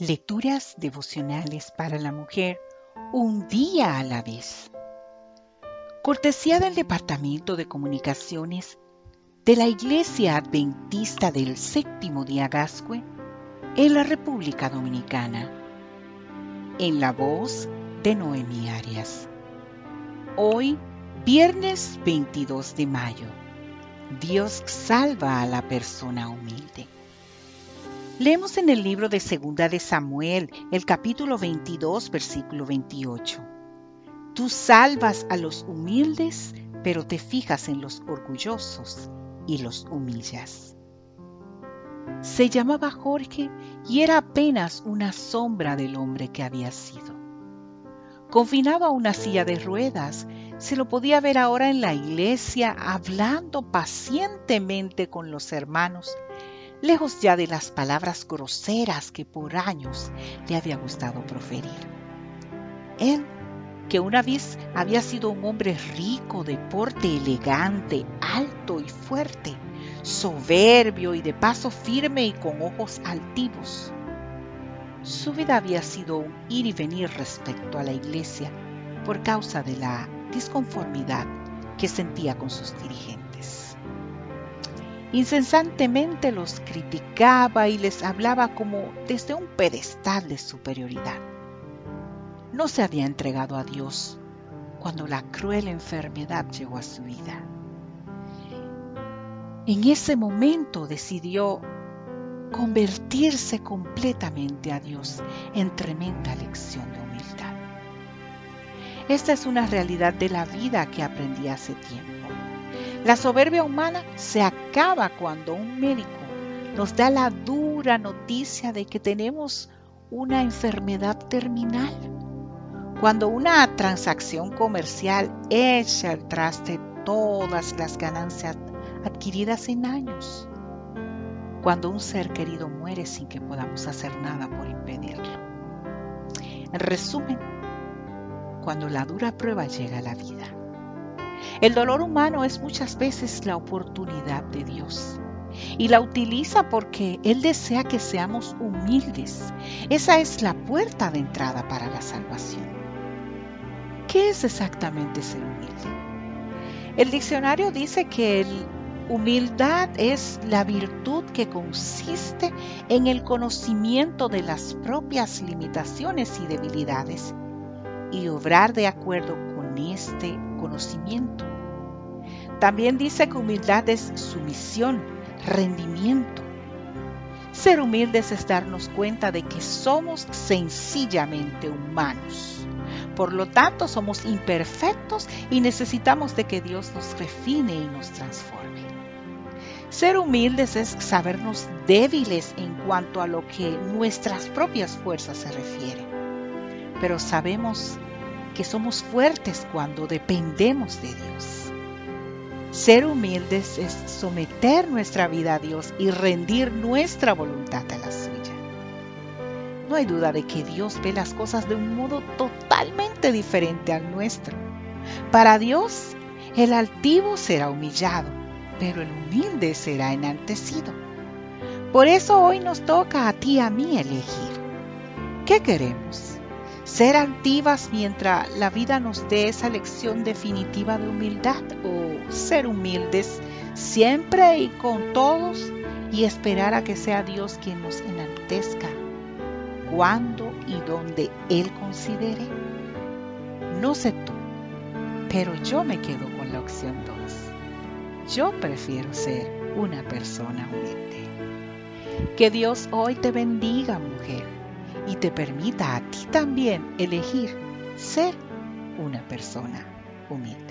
Lecturas devocionales para la mujer un día a la vez. Cortesía del Departamento de Comunicaciones de la Iglesia Adventista del Séptimo Día Gascue en la República Dominicana. En la voz de Noemi Arias. Hoy, viernes 22 de mayo. Dios salva a la persona humilde. Leemos en el libro de Segunda de Samuel, el capítulo 22, versículo 28. Tú salvas a los humildes, pero te fijas en los orgullosos y los humillas. Se llamaba Jorge y era apenas una sombra del hombre que había sido. Confinado a una silla de ruedas, se lo podía ver ahora en la iglesia hablando pacientemente con los hermanos lejos ya de las palabras groseras que por años le había gustado proferir. Él, que una vez había sido un hombre rico, de porte elegante, alto y fuerte, soberbio y de paso firme y con ojos altivos. Su vida había sido un ir y venir respecto a la iglesia por causa de la disconformidad que sentía con sus dirigentes. Incesantemente los criticaba y les hablaba como desde un pedestal de superioridad. No se había entregado a Dios cuando la cruel enfermedad llegó a su vida. En ese momento decidió convertirse completamente a Dios en tremenda lección de humildad. Esta es una realidad de la vida que aprendí hace tiempo. La soberbia humana se acaba cuando un médico nos da la dura noticia de que tenemos una enfermedad terminal. Cuando una transacción comercial echa al traste todas las ganancias adquiridas en años. Cuando un ser querido muere sin que podamos hacer nada por impedirlo. En resumen, cuando la dura prueba llega a la vida el dolor humano es muchas veces la oportunidad de Dios y la utiliza porque Él desea que seamos humildes. Esa es la puerta de entrada para la salvación. ¿Qué es exactamente ser humilde? El diccionario dice que el humildad es la virtud que consiste en el conocimiento de las propias limitaciones y debilidades y obrar de acuerdo con este conocimiento. También dice que humildad es sumisión, rendimiento. Ser humildes es darnos cuenta de que somos sencillamente humanos. Por lo tanto, somos imperfectos y necesitamos de que Dios nos refine y nos transforme. Ser humildes es sabernos débiles en cuanto a lo que nuestras propias fuerzas se refiere. Pero sabemos que somos fuertes cuando dependemos de Dios. Ser humildes es someter nuestra vida a Dios y rendir nuestra voluntad a la suya. No hay duda de que Dios ve las cosas de un modo totalmente diferente al nuestro. Para Dios, el altivo será humillado, pero el humilde será enaltecido. Por eso hoy nos toca a ti y a mí elegir. ¿Qué queremos? Ser altivas mientras la vida nos dé esa lección definitiva de humildad o ser humildes siempre y con todos y esperar a que sea Dios quien nos enaltezca cuando y donde Él considere. No sé tú, pero yo me quedo con la opción 2. Yo prefiero ser una persona humilde. Que Dios hoy te bendiga, mujer y te permita a ti también elegir ser una persona humilde.